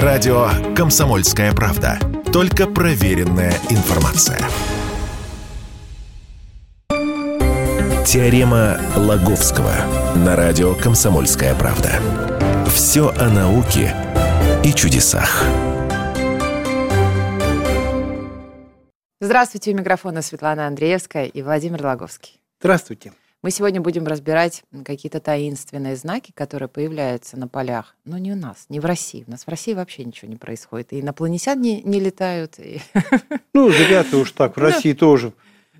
Радио «Комсомольская правда». Только проверенная информация. Теорема Лаговского на радио «Комсомольская правда». Все о науке и чудесах. Здравствуйте, у микрофона Светлана Андреевская и Владимир Лаговский. Здравствуйте. Мы сегодня будем разбирать какие-то таинственные знаки, которые появляются на полях. Но не у нас, не в России. У нас в России вообще ничего не происходит. И инопланетян не, не летают. И... Ну, зря-то уж так. В России тоже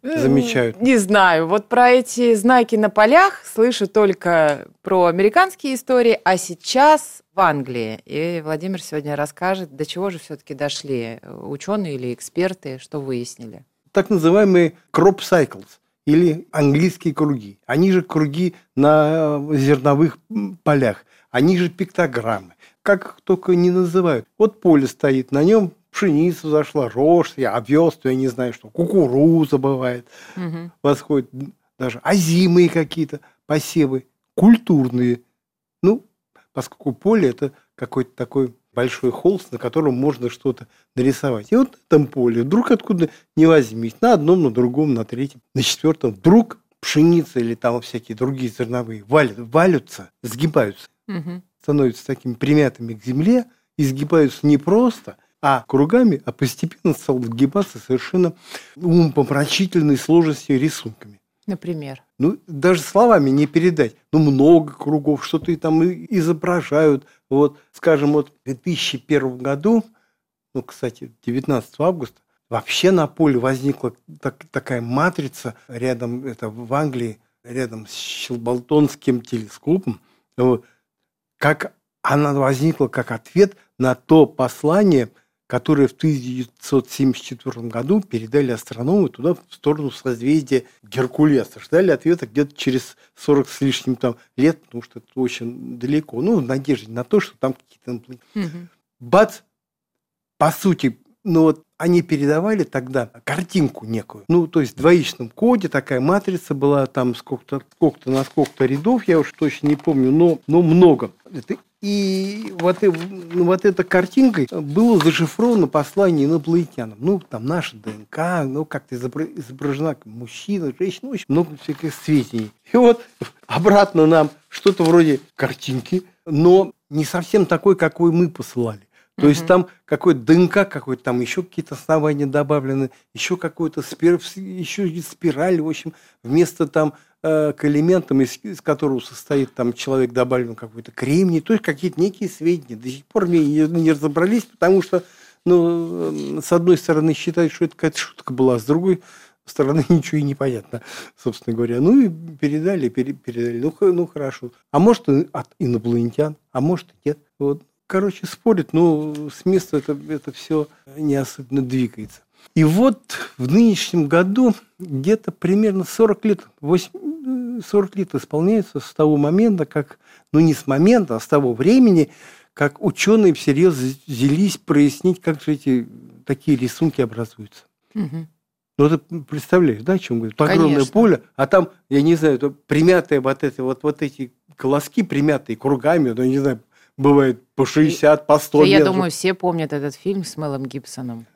замечают. Не знаю. Вот про эти знаки на полях слышу только про американские истории, а сейчас в Англии. И Владимир сегодня расскажет, до чего же все-таки дошли ученые или эксперты, что выяснили. Так называемые crop cycles или английские круги. Они же круги на зерновых полях. Они же пиктограммы. Как их только не называют. Вот поле стоит, на нем пшеница зашла, рожь, овес, я не знаю что, кукуруза бывает, угу. восходит даже озимые какие-то посевы, культурные. Ну, поскольку поле это какой-то такой большой холст, на котором можно что-то нарисовать. И вот на этом поле вдруг откуда не возьмись, на одном, на другом, на третьем, на четвертом, вдруг пшеница или там всякие другие зерновые валят, валятся, сгибаются, угу. становятся такими примятыми к земле, и сгибаются не просто, а кругами, а постепенно стал сгибаться совершенно умопомрачительной сложностью рисунками. Например? Ну, даже словами не передать. Ну, много кругов, что-то и там изображают. Вот, скажем, вот в 2001 году, ну, кстати, 19 августа, вообще на поле возникла так, такая матрица рядом, это в Англии, рядом с Щелбалтонским телескопом, вот, как она возникла как ответ на то послание – которые в 1974 году передали астрономы туда, в сторону созвездия Геркулеса. Ждали ответа где-то через 40 с лишним там лет, потому что это очень далеко. Ну, в надежде на то, что там какие-то... Угу. Бац! По сути, ну вот они передавали тогда картинку некую. Ну, то есть в двоичном коде такая матрица была, там сколько-то сколько на сколько-то рядов, я уж точно не помню, но, но много. Это и вот, ну, вот эта картинкой было зашифровано послание инопланетянам. Ну, там наша ДНК, ну, как-то изображена мужчина, женщина, очень много всяких сведений. И вот обратно нам что-то вроде картинки, но не совсем такой, какой мы посылали. То угу. есть там какой-то ДНК какой-то, там еще какие-то основания добавлены, еще какой-то спир, еще спираль, в общем, вместо там к элементам, из, из которого состоит там человек добавлен какой-то кремний, то есть какие-то некие сведения. До сих пор мне не, не разобрались, потому что, ну, с одной стороны считают, что это какая-то шутка была, а с другой стороны ничего и не понятно, собственно говоря. Ну и передали, передали. Ну, ну хорошо. А может от инопланетян, а может и нет. Вот короче, спорят, но с места это, это все не особенно двигается. И вот в нынешнем году где-то примерно 40 лет, 8, 40 лет исполняется с того момента, как, ну не с момента, а с того времени, как ученые всерьез взялись прояснить, как же эти такие рисунки образуются. Угу. Ну, ты представляешь, да, о чем говорю? Огромное поле, а там, я не знаю, примятые вот, это, вот, вот эти колоски, примятые кругами, ну, я не знаю, бывает по 60, по 100 Я думаю, все помнят этот фильм с Мелом Гибсоном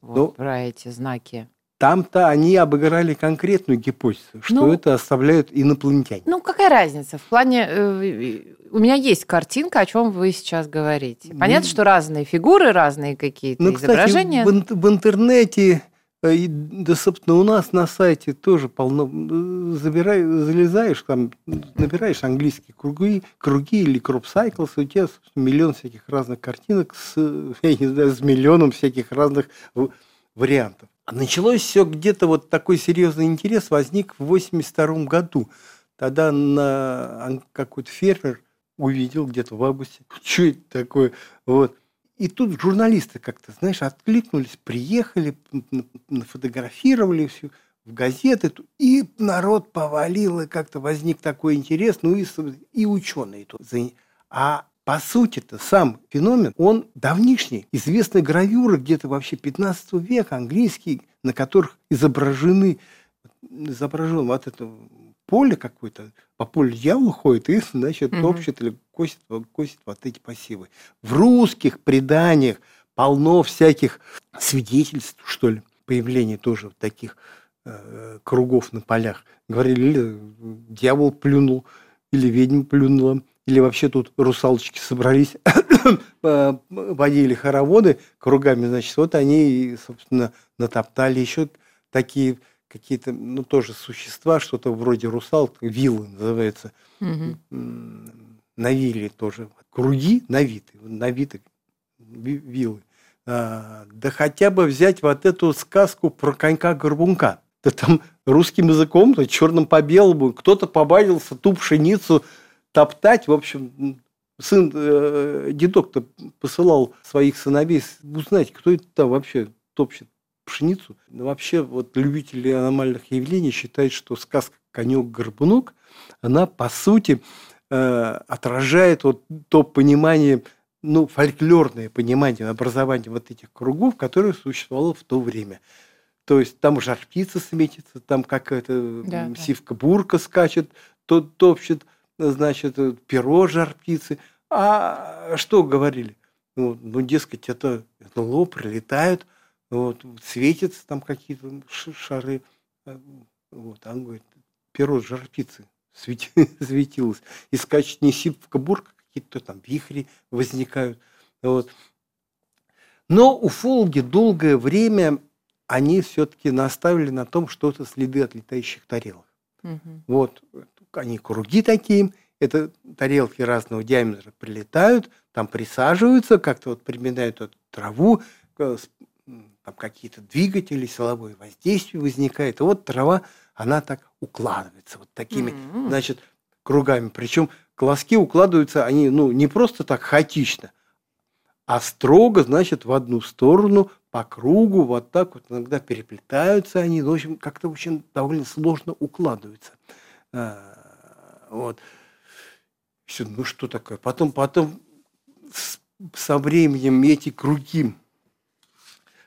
вот, ну, про эти знаки. Там-то они обыграли конкретную гипотезу, что ну, это оставляют инопланетяне. Ну, какая разница? В плане... Э, у меня есть картинка, о чем вы сейчас говорите. Понятно, ну, что разные фигуры, разные какие-то ну, изображения. Кстати, в, в интернете Э, да, собственно, у нас на сайте тоже полно. Э, забирай, залезаешь, там, набираешь английские круги, круги или crop cycles, у тебя миллион всяких разных картинок с, я не знаю, с миллионом всяких разных вариантов. Началось все где-то вот такой серьезный интерес возник в 82 году. Тогда на какой-то фермер увидел где-то в августе, что это такое, вот, и тут журналисты как-то, знаешь, откликнулись, приехали, фотографировали все в газеты, и народ повалил, и как-то возник такой интерес, ну и, и ученые тут. А по сути-то сам феномен, он давнишний. Известны гравюры где-то вообще 15 века, английские, на которых изображены, изображен вот это поле какое-то, по полю дьявол ходит и, значит, угу. топчет или косит, косит вот эти посевы. В русских преданиях полно всяких свидетельств, что ли, появления тоже таких э, кругов на полях. Говорили, или дьявол плюнул, или ведьма плюнула, или вообще тут русалочки собрались, водили хороводы кругами, значит, вот они, собственно, натоптали еще такие какие-то, ну, тоже существа, что-то вроде русал, вилы называется, угу. навили тоже, круги навиты, навиты вилы. А, да хотя бы взять вот эту сказку про конька-горбунка. Да там русским языком, то черным по белому, кто-то побавился ту пшеницу топтать. В общем, сын, э, дедок-то посылал своих сыновей узнать, кто это там вообще топчет пшеницу. Но вообще вот любители аномальных явлений считают, что сказка «Конек-горбунок», она по сути э, отражает вот то понимание ну, фольклорное понимание образования вот этих кругов, которое существовало в то время. То есть там жар птица сметится, там какая-то да, сивка-бурка скачет, тот топчет, значит, перо жар птицы. А что говорили? Ну, ну дескать, это НЛО прилетают, вот, светятся там какие-то шары. Вот, он говорит, перо жар птицы светилось. И скачет не сивка-бурка, какие-то там вихри возникают. Вот. Но уфологи долгое время они все-таки наставили на том, что это следы от летающих тарелок. Угу. Вот они круги такие, это тарелки разного диаметра прилетают, там присаживаются, как-то вот приминают эту траву, там какие-то двигатели, силовое воздействие возникает. И вот трава, она так укладывается вот такими, mm значит, кругами. Причем колоски укладываются, они ну, не просто так хаотично, а строго, значит, в одну сторону, по кругу, вот так вот иногда переплетаются они, в общем, как-то очень довольно сложно укладываются. Вот. Все, ну что такое? Потом, потом со временем эти круги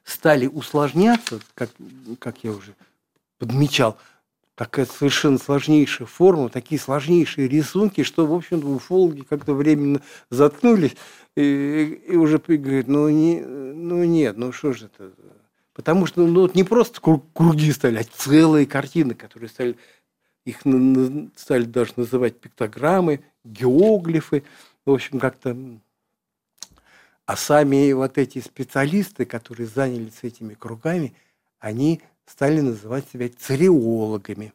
стали усложняться, как, как я уже подмечал, такая совершенно сложнейшая форма, такие сложнейшие рисунки, что, в общем-то, уфологи как-то временно заткнулись и, и уже говорят, ну, не, ну нет, ну что же это? Потому что ну, вот не просто круги стали, а целые картины, которые стали, их стали даже называть пиктограммы, геоглифы, в общем, как-то... А сами вот эти специалисты, которые занялись этими кругами, они стали называть себя цареологами.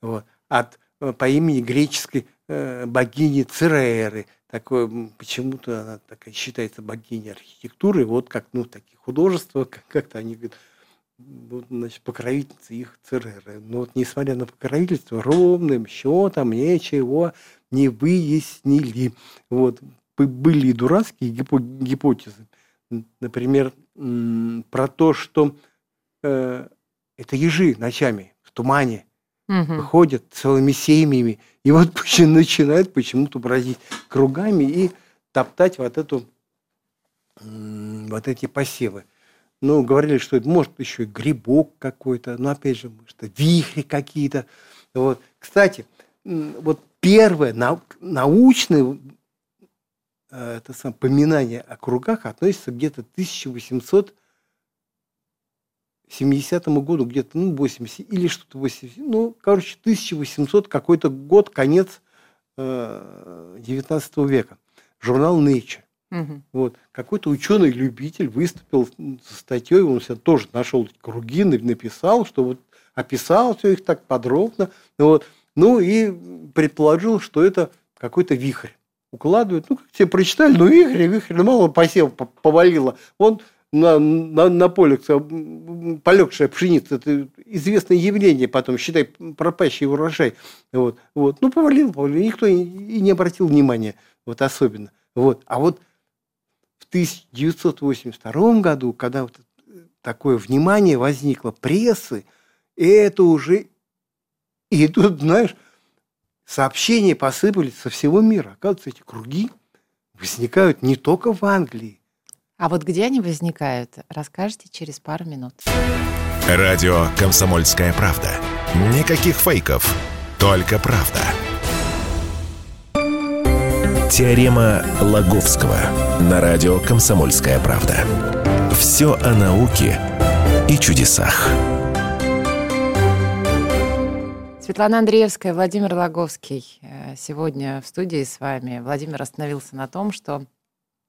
Вот. От, э, по имени греческой э, богини Цереры. Такое, почему-то она такая считается богиней архитектуры. Вот как ну, такие художества, как-то они говорят, вот, значит, покровительница их Цереры. Но вот несмотря на покровительство, ровным счетом ничего не выяснили. Вот. Были и дурацкие гипотезы. Например, про то, что э, это ежи ночами в тумане угу. выходят целыми семьями. И вот начинают почему-то бродить кругами и топтать вот эту вот эти посевы. Ну, говорили, что это может еще и грибок какой-то, но опять же, может, вихри какие-то. Вот. Кстати, вот первое нау научное э, это сам, поминание о кругах относится где-то 1800 70-му году, где-то, ну, 80, или что-то 80, ну, короче, 1800 какой-то год, конец э, 19 века. Журнал Nature. Угу. Вот. Какой-то ученый-любитель выступил со статьей, он себя тоже нашел круги, написал, что вот описал все их так подробно. Вот. Ну и предположил, что это какой-то вихрь. Укладывают, ну, как тебе прочитали, ну, вихрь, вихрь, ну, мало посев повалило. Он на, на, на поле полегшая пшеница, это известное явление потом, считай, пропащий урожай. Вот, вот. Ну, повалил, повалил, никто и, не обратил внимания, вот особенно. Вот. А вот 1982 году, когда вот такое внимание возникло прессы, это уже... И тут, знаешь, сообщения посыпались со всего мира. Оказывается, эти круги возникают не только в Англии, а вот где они возникают, расскажете через пару минут. Радио «Комсомольская правда». Никаких фейков, Только правда. Теорема Лаговского на радио «Комсомольская правда». Все о науке и чудесах. Светлана Андреевская, Владимир Лаговский э, сегодня в студии с вами. Владимир остановился на том, что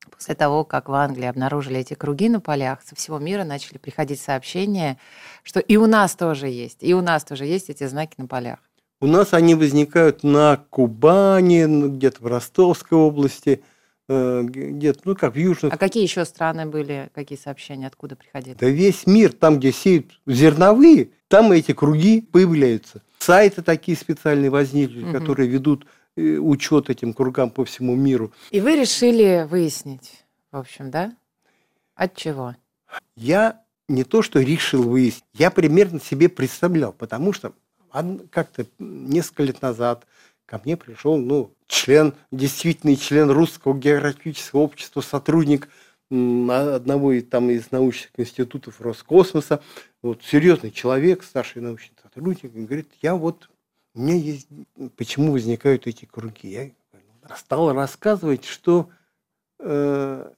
после того, как в Англии обнаружили эти круги на полях, со всего мира начали приходить сообщения, что и у нас тоже есть, и у нас тоже есть эти знаки на полях. У нас они возникают на Кубани, где-то в Ростовской области, э, где-то, ну как в Южных. А какие еще страны были, какие сообщения, откуда приходили? Да весь мир, там, где сеют зерновые, там эти круги появляются. Сайты такие специальные возникли, угу. которые ведут э, учет этим кругам по всему миру. И вы решили выяснить, в общем, да? От чего? Я не то, что решил выяснить, я примерно себе представлял, потому что как-то несколько лет назад ко мне пришел ну, член, действительный член Русского географического общества, сотрудник одного из, там, из научных институтов Роскосмоса, вот, серьезный человек, старший научный сотрудник, говорит, я вот, у меня есть, почему возникают эти круги? Я стал рассказывать, что э,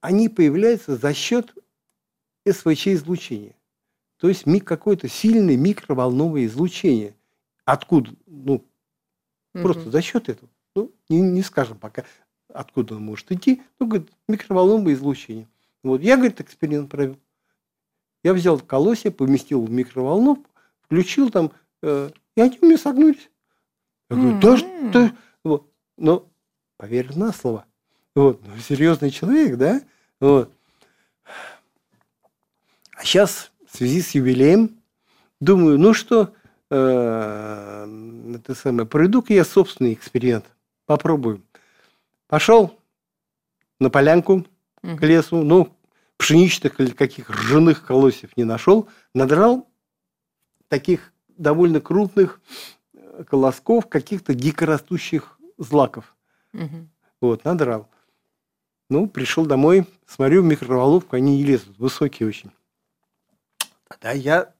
они появляются за счет СВЧ-излучения. То есть какое-то сильное микроволновое излучение. Откуда? Ну, угу. просто за счет этого. Ну, не, не скажем пока, откуда он может идти. Ну, говорит, микроволновое излучение. Вот. Я, говорит, эксперимент провел. Я взял колосья, поместил в микроволновку, включил там, э, и они у меня согнулись. Я говорю, да что? Вот. Но поверь на слово. Вот. Ну, серьезный человек, да? Вот. А сейчас в связи с юбилеем, думаю, ну что, э, это самое, проведу-ка я собственный эксперимент, попробую. Пошел на полянку к лесу, ну, пшеничных или каких ржаных колосьев не нашел, надрал таких довольно крупных э, колосков каких-то дикорастущих злаков. Угу. Вот, надрал. Ну, пришел домой, смотрю в микроволновку, они не лезут, высокие очень. Тогда я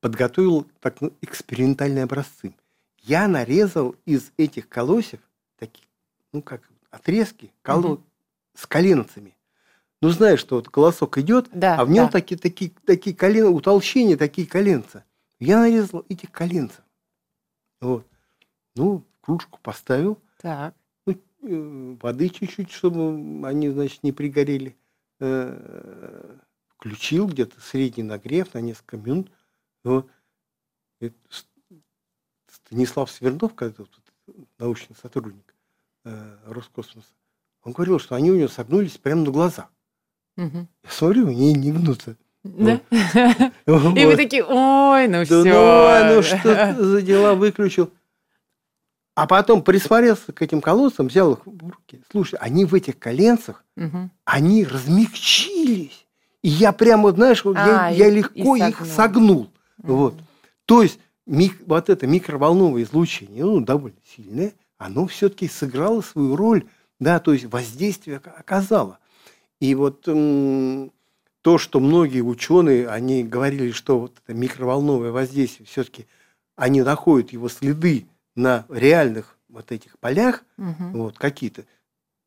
подготовил так, ну, экспериментальные образцы. Я нарезал из этих колосьев такие, ну как отрезки коло... угу. с коленцами. Ну, знаешь, что вот колосок идет, да, а в нем да. такие, такие, такие колен, утолщения, такие коленца. Я нарезал этих коленцев. Вот. Ну, кружку поставил. Так. Ну, э, воды чуть-чуть, чтобы они, значит, не пригорели. Э, включил где-то средний нагрев на несколько минут. Вот. Станислав Свернов, когда научный сотрудник э, Роскосмоса, он говорил, что они у него согнулись прямо на глазах. Угу. Я смотрю, они не гнутся. Да? Вот. И вы такие, ой, ну все. Ну, ну что за дела выключил. А потом присмотрелся к этим колодцам, взял их в руки. Слушай, они в этих коленцах, угу. они размягчились. И я прямо, знаешь, а, я, и, я легко и их согнул. Угу. Вот. То есть мик, вот это микроволновое излучение, ну, довольно сильное, оно все-таки сыграло свою роль, да, то есть воздействие оказало. И вот то, что многие ученые, они говорили, что вот это микроволновое воздействие все-таки, они находят его следы на реальных вот этих полях, угу. вот какие-то,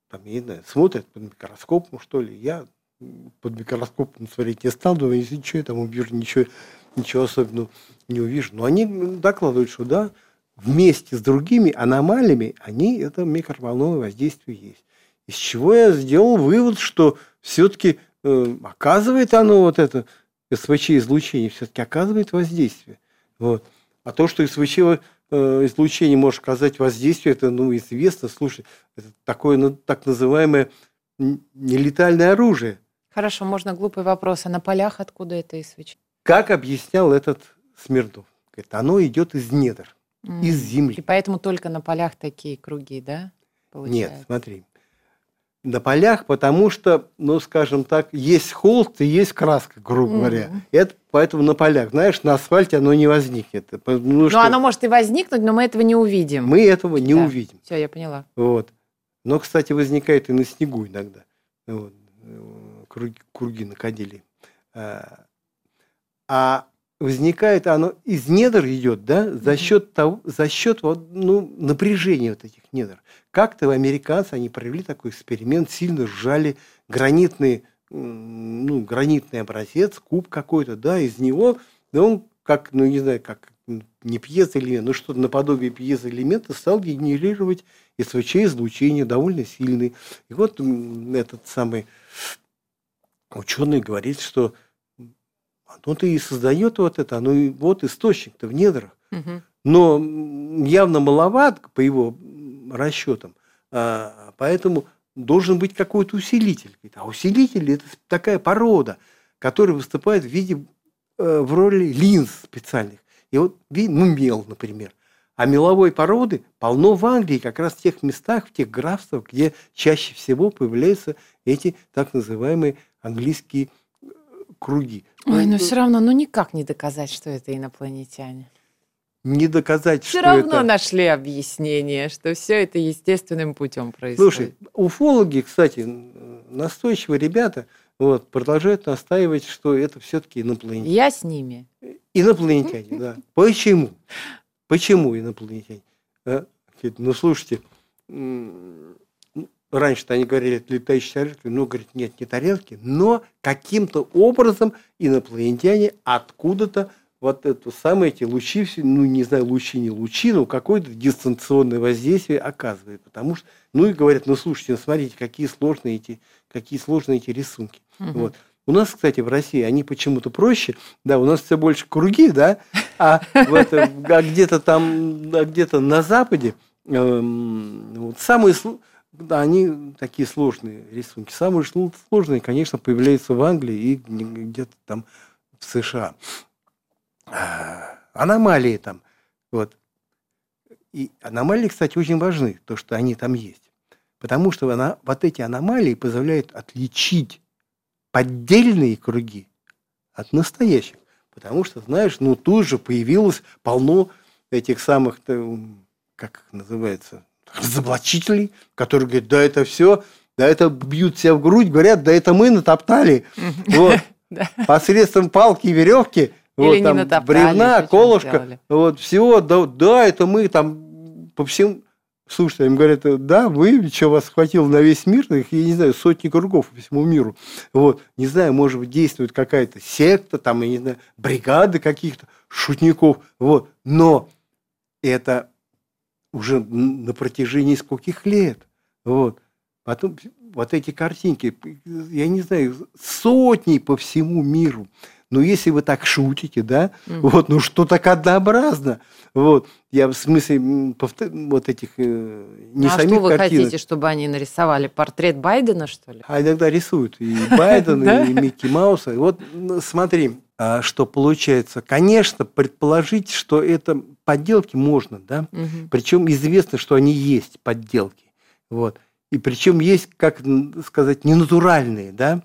там, я не знаю, смотрят под микроскопом, что ли, я под микроскопом смотреть не стал, думаю, если что, я там увижу, ничего, ничего особенного не увижу. Но они докладывают, что да, вместе с другими аномалиями они это микроволновое воздействие есть. Из чего я сделал вывод, что все-таки э, оказывает оно вот это СВЧ-излучение, все-таки оказывает воздействие. Вот. А то, что СВЧ э, излучение может оказать воздействие, это ну, известно. Слушай, это такое ну, так называемое нелетальное оружие. Хорошо, можно глупый вопрос. А на полях откуда это и свечи? Как объяснял этот Смирнов? Говорит, оно идет из недр, mm. из земли. И поэтому только на полях такие круги, да? Получается? Нет, смотри. На полях, потому что, ну, скажем так, есть холст и есть краска, грубо mm. говоря. Это поэтому на полях. Знаешь, на асфальте оно не возникнет. Ну, ну что? оно может и возникнуть, но мы этого не увидим. Мы этого не да. увидим. Все, я поняла. Вот. Но, кстати, возникает и на снегу иногда. Вот круги, круги накодили. А, а возникает, оно из недр идет, да, за счет того, за счет вот, ну, напряжения вот этих недр. Как-то американцы, они провели такой эксперимент, сильно сжали гранитный, ну, гранитный образец, куб какой-то, да, из него, да, он как, ну, не знаю, как не пьезоэлемент, но что-то наподобие пьезоэлемента стал генерировать СВЧ-излучение довольно сильный. И вот этот самый ученый говорит, что оно-то и создает вот это, оно и вот источник-то в недрах. Угу. Но явно маловат по его расчетам, а, поэтому должен быть какой-то усилитель. А усилитель – это такая порода, которая выступает в виде, э, в роли линз специальных. И вот, ну, мел, например. А меловой породы полно в Англии, как раз в тех местах, в тех графствах, где чаще всего появляются эти так называемые английские э, круги. Ой, но ну, все равно, ну никак не доказать, что это инопланетяне. Не доказать, все что равно это... нашли объяснение, что все это естественным путем происходит. Слушай, уфологи, кстати, настойчивые ребята, вот, продолжают настаивать, что это все-таки инопланетяне. Я с ними. Инопланетяне, да. Почему? Почему инопланетяне? А? Ну, слушайте, раньше-то они говорили, летающие тарелки, ну, говорит, нет, не тарелки, но каким-то образом инопланетяне откуда-то вот это самые эти лучи, ну, не знаю, лучи, не лучи, но какое-то дистанционное воздействие оказывает. Потому что, ну, и говорят, ну, слушайте, ну, смотрите, какие сложные эти, какие сложные эти рисунки. Угу. Вот. У нас, кстати, в России они почему-то проще, да, у нас все больше круги, да, а, это, а где-то там, а где-то на Западе эм, вот самые, да, они такие сложные рисунки. Самые сложные, конечно, появляются в Англии и где-то там в США. А, аномалии там, вот. И аномалии, кстати, очень важны, то, что они там есть. Потому что она, вот эти аномалии позволяют отличить поддельные круги от настоящих. Потому что, знаешь, ну тут же появилось полно этих самых, как их называется, разоблачителей, которые говорят, да это все, да это бьют себя в грудь, говорят, да это мы натоптали. Вот. Посредством палки и веревки, вот, там, бревна, колышка, вот, всего, да, да, это мы там по всем Слушайте, им говорят, да, вы, что вас хватило на весь мир, их, я не знаю, сотни кругов по всему миру. Вот, не знаю, может быть, действует какая-то секта, там, я не знаю, бригады каких-то шутников, вот, но это уже на протяжении скольких лет, вот. Потом вот эти картинки, я не знаю, сотни по всему миру. Но если вы так шутите, да, mm. вот, ну что так однообразно, вот, я в смысле повтор... вот этих э, не ну, а самих что вы картинок. хотите, чтобы они нарисовали портрет Байдена, что ли? А иногда рисуют и Байдена, и Микки Мауса. Вот смотри, а, что получается. Конечно, предположить, что это подделки можно, да, причем известно, что они есть подделки, вот. И причем есть, как сказать, ненатуральные, да.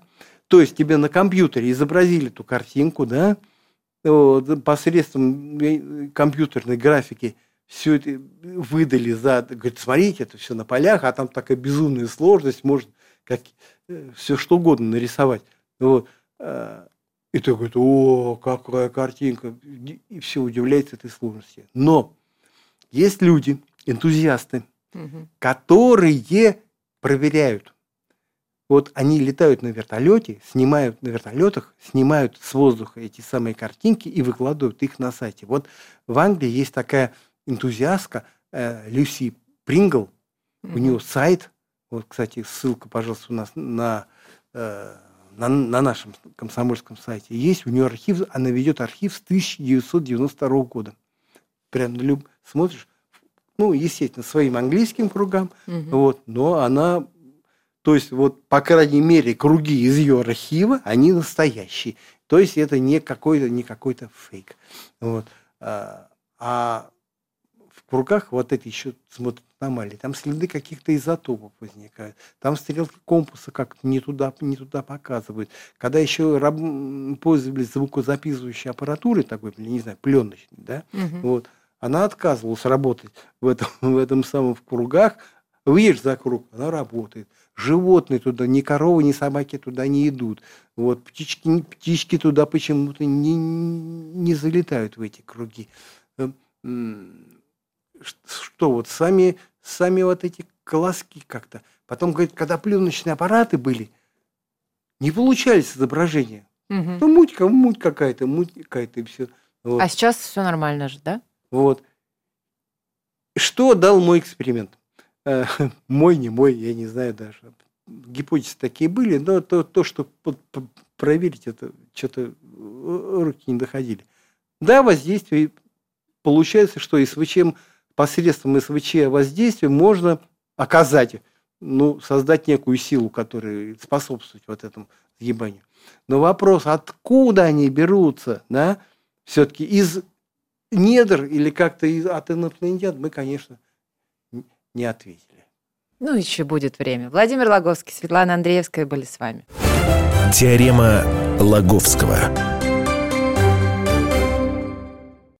То есть тебе на компьютере изобразили эту картинку, да, вот, посредством э, компьютерной графики все это выдали за... Говорит, смотрите, это все на полях, а там такая безумная сложность, может как, э, все что угодно нарисовать. Вот. А, и ты говорит, о, какая картинка. И все удивляется этой сложности. Но есть люди, энтузиасты, угу. которые проверяют вот они летают на вертолете, снимают на вертолетах, снимают с воздуха эти самые картинки и выкладывают их на сайте. Вот в Англии есть такая энтузиастка э, Люси Прингл, mm-hmm. у нее сайт, вот, кстати, ссылка, пожалуйста, у нас на, э, на, на нашем комсомольском сайте есть, у нее архив, она ведет архив с 1992 года. Прям люб, смотришь, ну, естественно, своим английским кругам, mm-hmm. вот, но она то есть, вот, по крайней мере, круги из ее архива, они настоящие. То есть, это не какой-то не какой-то фейк. Вот. А, а в кругах вот эти еще смотрят аномалии, там следы каких-то изотопов возникают, там стрелки компаса как-то не туда, не туда показывают. Когда еще раб, пользовались звукозаписывающей аппаратурой такой, не знаю, пленочной, да, угу. вот, она отказывалась работать в этом, в этом самом в кругах, выйдешь за круг, она работает. Животные туда, ни коровы, ни собаки туда не идут. Вот, птички, птички туда почему-то не, не залетают в эти круги. Эм, что вот сами, сами вот эти колоски как-то. Потом, говорит, когда пленочные аппараты были, не получались изображения. Угу. Ну, муть, муть какая-то, муть какая-то и все. Вот. А сейчас все нормально же, да? Вот. Что дал мой эксперимент? Мой, не мой, я не знаю даже. Гипотезы такие были, но то, то что проверить, это что-то э, руки не доходили. Да, воздействие. Получается, что СВЧ, посредством СВЧ воздействия можно оказать, ну, создать некую силу, которая способствует вот этому сгибанию. Но вопрос, откуда они берутся, да, все-таки из недр или как-то из, от инопланетян, мы, конечно, не ответили. Ну, еще будет время. Владимир Логовский, Светлана Андреевская были с вами. Теорема Логовского.